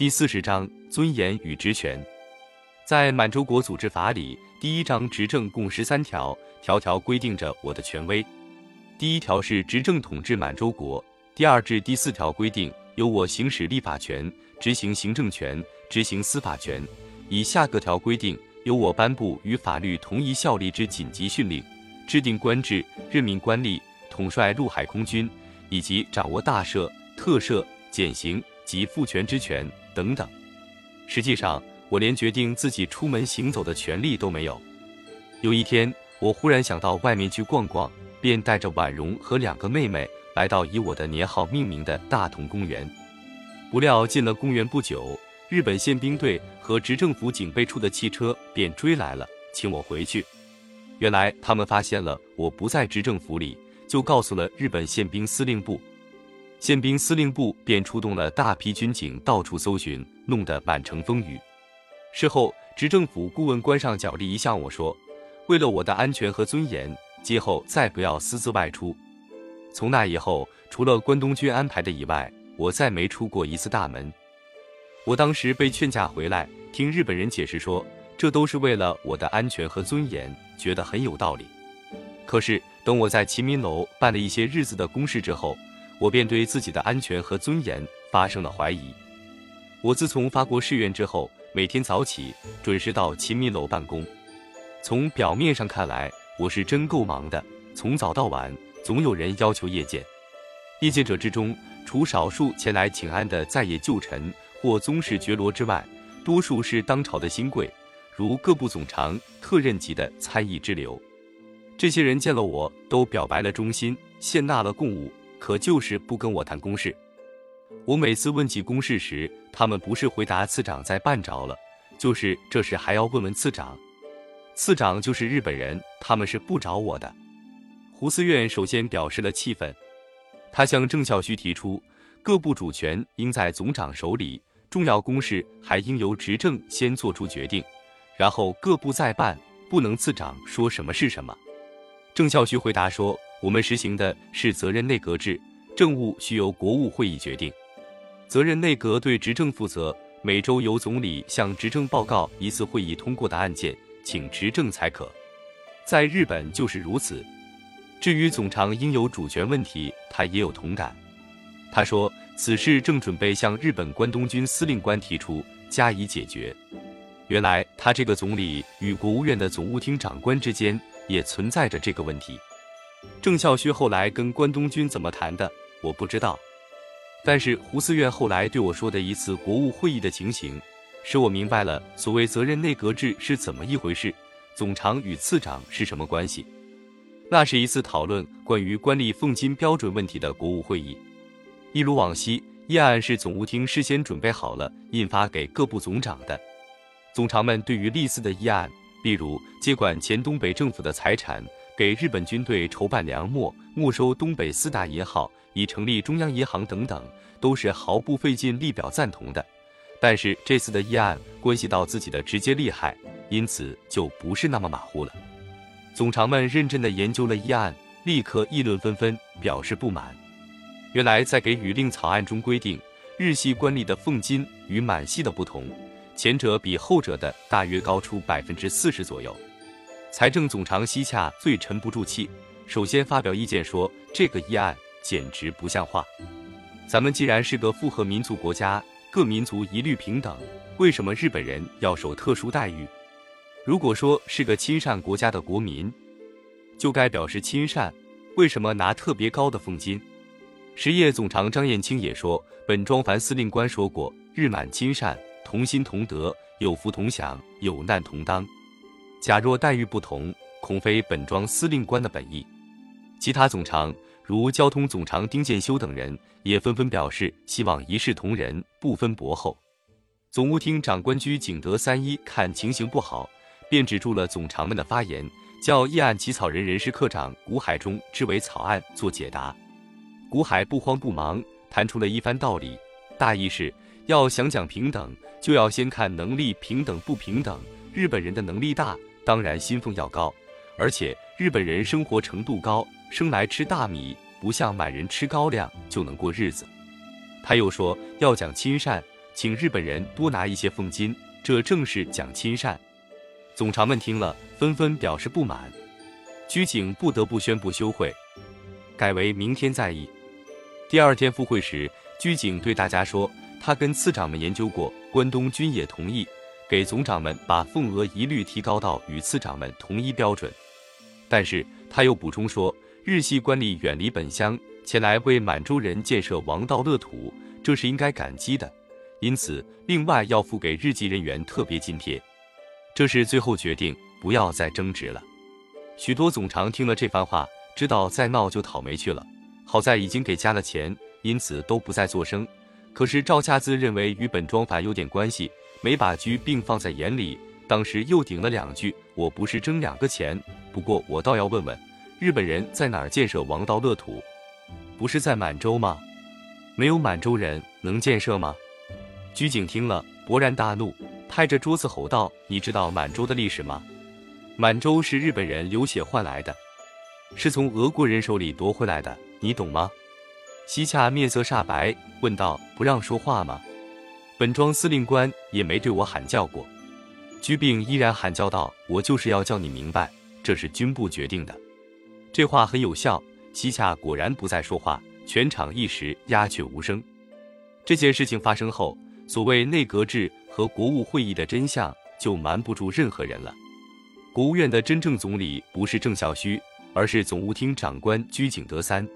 第四十章尊严与职权。在满洲国组织法里，第一章执政共十三条，条条规定着我的权威。第一条是执政统治满洲国，第二至第四条规定由我行使立法权、执行行政权、执行司法权。以下各条规定由我颁布与法律同一效力之紧急训令，制定官制、任命官吏、统帅陆海空军，以及掌握大赦、特赦、减刑及复权之权。等等，实际上我连决定自己出门行走的权利都没有。有一天，我忽然想到外面去逛逛，便带着婉容和两个妹妹来到以我的年号命名的大同公园。不料进了公园不久，日本宪兵队和执政府警备处的汽车便追来了，请我回去。原来他们发现了我不在执政府里，就告诉了日本宪兵司令部。宪兵司令部便出动了大批军警到处搜寻，弄得满城风雨。事后，执政府顾问关上脚力一向我说：“为了我的安全和尊严，今后再不要私自外出。”从那以后，除了关东军安排的以外，我再没出过一次大门。我当时被劝架回来，听日本人解释说，这都是为了我的安全和尊严，觉得很有道理。可是等我在齐民楼办了一些日子的公事之后，我便对自己的安全和尊严发生了怀疑。我自从发过誓愿之后，每天早起准时到秦民楼办公。从表面上看来，我是真够忙的，从早到晚总有人要求谒见。谒见者之中，除少数前来请安的在野旧臣或宗室爵罗之外，多数是当朝的新贵，如各部总长、特任级的参议之流。这些人见了我都表白了忠心，献纳了贡物。可就是不跟我谈公事。我每次问起公事时，他们不是回答次长在办着了，就是这事还要问问次长。次长就是日本人，他们是不找我的。胡思院首先表示了气愤，他向郑孝胥提出，各部主权应在总长手里，重要公事还应由执政先做出决定，然后各部再办，不能次长说什么是什么。郑孝胥回答说。我们实行的是责任内阁制，政务需由国务会议决定，责任内阁对执政负责，每周由总理向执政报告一次会议通过的案件，请执政才可。在日本就是如此。至于总长应有主权问题，他也有同感。他说此事正准备向日本关东军司令官提出加以解决。原来他这个总理与国务院的总务厅长官之间也存在着这个问题。郑孝胥后来跟关东军怎么谈的，我不知道。但是胡思院后来对我说的一次国务会议的情形，使我明白了所谓责任内阁制是怎么一回事，总长与次长是什么关系。那是一次讨论关于官吏俸金标准问题的国务会议。一如往昔，议案是总务厅事先准备好了，印发给各部总长的。总长们对于历次的议案，例如接管前东北政府的财产。给日本军队筹办粮秣、没收东北四大银行、以成立中央银行等等，都是毫不费劲力表赞同的。但是这次的议案关系到自己的直接利害，因此就不是那么马虎了。总长们认真地研究了议案，立刻议论纷纷，表示不满。原来在给予令草案中规定，日系官吏的俸金与满系的不同，前者比后者的大约高出百分之四十左右。财政总长西洽最沉不住气，首先发表意见说：“这个议案简直不像话。咱们既然是个复合民族国家，各民族一律平等，为什么日本人要受特殊待遇？如果说是个亲善国家的国民，就该表示亲善，为什么拿特别高的俸金？”实业总长张燕青也说：“本庄凡司令官说过，日满亲善，同心同德，有福同享，有难同当。”假若待遇不同，恐非本庄司令官的本意。其他总长如交通总长丁建修等人也纷纷表示希望一视同仁，不分伯厚。总务厅长官居景德三一看情形不好，便止住了总长们的发言，叫议案起草人人事科长古海中之为草案做解答。古海不慌不忙，谈出了一番道理，大意是要想讲平等，就要先看能力平等不平等。日本人的能力大。当然，薪俸要高，而且日本人生活程度高，生来吃大米，不像满人吃高粱就能过日子。他又说要讲亲善，请日本人多拿一些俸金，这正是讲亲善。总长们听了，纷纷表示不满，居井不得不宣布休会，改为明天再议。第二天复会时，居井对大家说，他跟次长们研究过，关东军也同意给总长们把俸额一律提高到与次长们同一标准。但是他又补充说，日系官吏远离本乡，前来为满洲人建设王道乐土，这是应该感激的。因此，另外要付给日籍人员特别津贴。这是最后决定，不要再争执了。许多总长听了这番话，知道再闹就讨没趣了。好在已经给加了钱，因此都不再作声。可是赵恰兹认为与本庄法有点关系，没把居并放在眼里。当时又顶了两句：“我不是争两个钱，不过我倒要问问，日本人在哪儿建设王道乐土？不是在满洲吗？没有满洲人能建设吗？”居井听了，勃然大怒，拍着桌子吼道：“你知道满洲的历史吗？满洲是日本人流血换来的，是从俄国人手里夺回来的，你懂吗？”西洽面色煞白，问道：“不让说话吗？本庄司令官也没对我喊叫过。”居病依然喊叫道：“我就是要叫你明白，这是军部决定的。”这话很有效，西夏果然不再说话，全场一时鸦雀无声。这件事情发生后。所谓内阁制和国务会议的真相就瞒不住任何人了。国务院的真正总理不是郑孝胥，而是总务厅长官居井德三。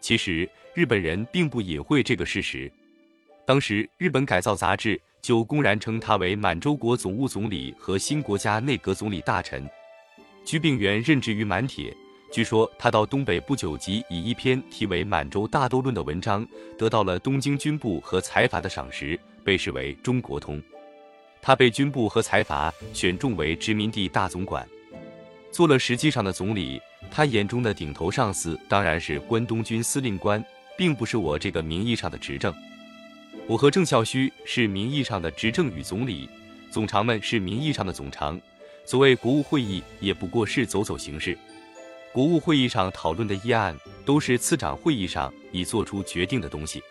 其实日本人并不隐晦这个事实。当时日本改造杂志就公然称他为满洲国总务总理和新国家内阁总理大臣。鞠病原任职于满铁，据说他到东北不久即以一篇题为《满洲大斗论》的文章得到了东京军部和财阀的赏识。被视为中国通，他被军部和财阀选中为殖民地大总管，做了实际上的总理。他眼中的顶头上司当然是关东军司令官，并不是我这个名义上的执政。我和郑孝胥是名义上的执政与总理，总长们是名义上的总长。所谓国务会议，也不过是走走形式。国务会议上讨论的议案，都是次长会议上已做出决定的东西。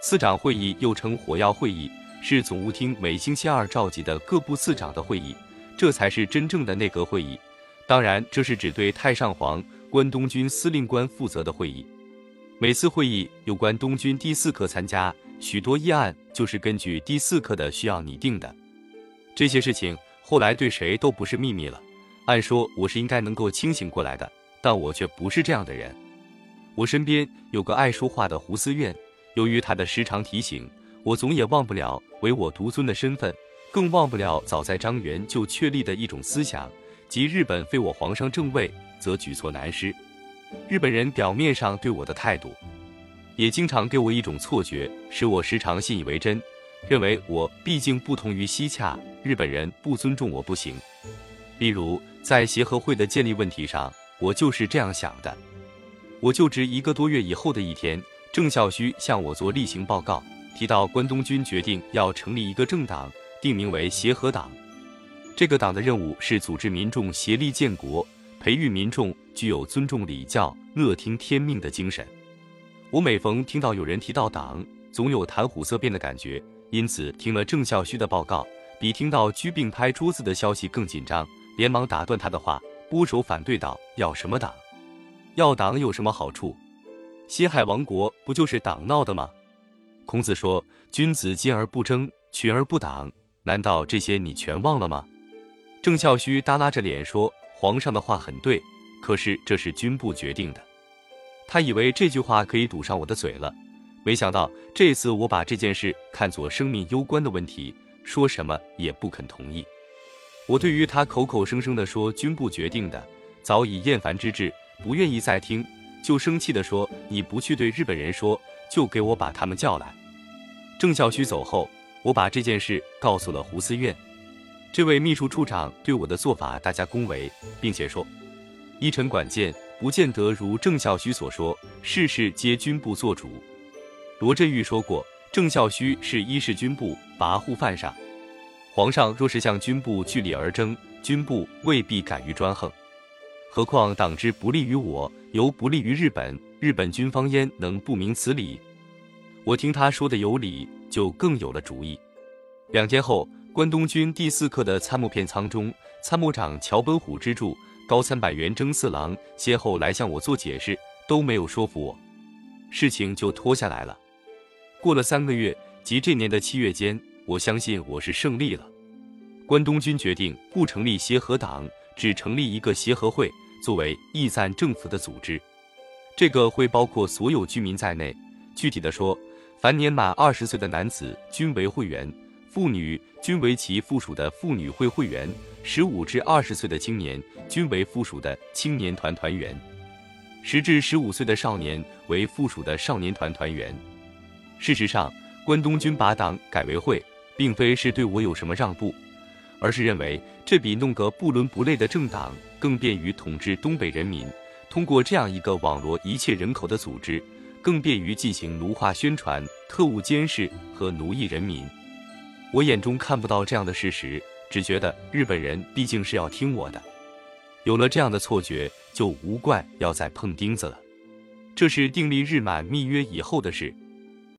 次长会议又称火药会议，是总务厅每星期二召集的各部次长的会议，这才是真正的内阁会议。当然，这是只对太上皇、关东军司令官负责的会议。每次会议有关东军第四课参加，许多议案就是根据第四课的需要拟定的。这些事情后来对谁都不是秘密了。按说我是应该能够清醒过来的，但我却不是这样的人。我身边有个爱说话的胡思院。由于他的时常提醒，我总也忘不了唯我独尊的身份，更忘不了早在张元就确立的一种思想，即日本废我皇上正位，则举措难施。日本人表面上对我的态度，也经常给我一种错觉，使我时常信以为真，认为我毕竟不同于西洽，日本人不尊重我不行。例如在协和会的建立问题上，我就是这样想的。我就职一个多月以后的一天。郑孝胥向我做例行报告，提到关东军决定要成立一个政党，定名为协和党。这个党的任务是组织民众协力建国，培育民众具有尊重礼教、乐听天命的精神。我每逢听到有人提到党，总有谈虎色变的感觉，因此听了郑孝胥的报告，比听到居病拍桌子的消息更紧张，连忙打断他的话，拨手反对道：“要什么党？要党有什么好处？”西海王国不就是党闹的吗？孔子说：“君子坚而不争，群而不党。”难道这些你全忘了吗？郑孝胥耷拉着脸说：“皇上的话很对，可是这是军部决定的。”他以为这句话可以堵上我的嘴了，没想到这次我把这件事看作生命攸关的问题，说什么也不肯同意。我对于他口口声声的说军部决定的，早已厌烦之至，不愿意再听。就生气地说：“你不去对日本人说，就给我把他们叫来。”郑孝胥走后，我把这件事告诉了胡思院。这位秘书处长对我的做法大加恭维，并且说：“依臣管见，不见得如郑孝胥所说，事事皆军部做主。”罗振玉说过：“郑孝胥是一世军部跋扈犯上，皇上若是向军部据理而争，军部未必敢于专横。”何况党之不利于我，犹不利于日本。日本军方焉能不明此理？我听他说的有理，就更有了主意。两天后，关东军第四课的参谋片仓中，参谋长桥本虎之助、高参百元征四郎先后来向我做解释，都没有说服我，事情就拖下来了。过了三个月，即这年的七月间，我相信我是胜利了。关东军决定不成立协和党，只成立一个协和会，作为义赞政府的组织。这个会包括所有居民在内。具体的说，凡年满二十岁的男子均为会员。妇女均为其附属的妇女会会员，十五至二十岁的青年均为附属的青年团团员，十至十五岁的少年为附属的少年团团员。事实上，关东军把党改为会，并非是对我有什么让步，而是认为这比弄个不伦不类的政党更便于统治东北人民。通过这样一个网罗一切人口的组织，更便于进行奴化宣传、特务监视和奴役人民。我眼中看不到这样的事实，只觉得日本人毕竟是要听我的。有了这样的错觉，就无怪要再碰钉子了。这是订立日满密约以后的事。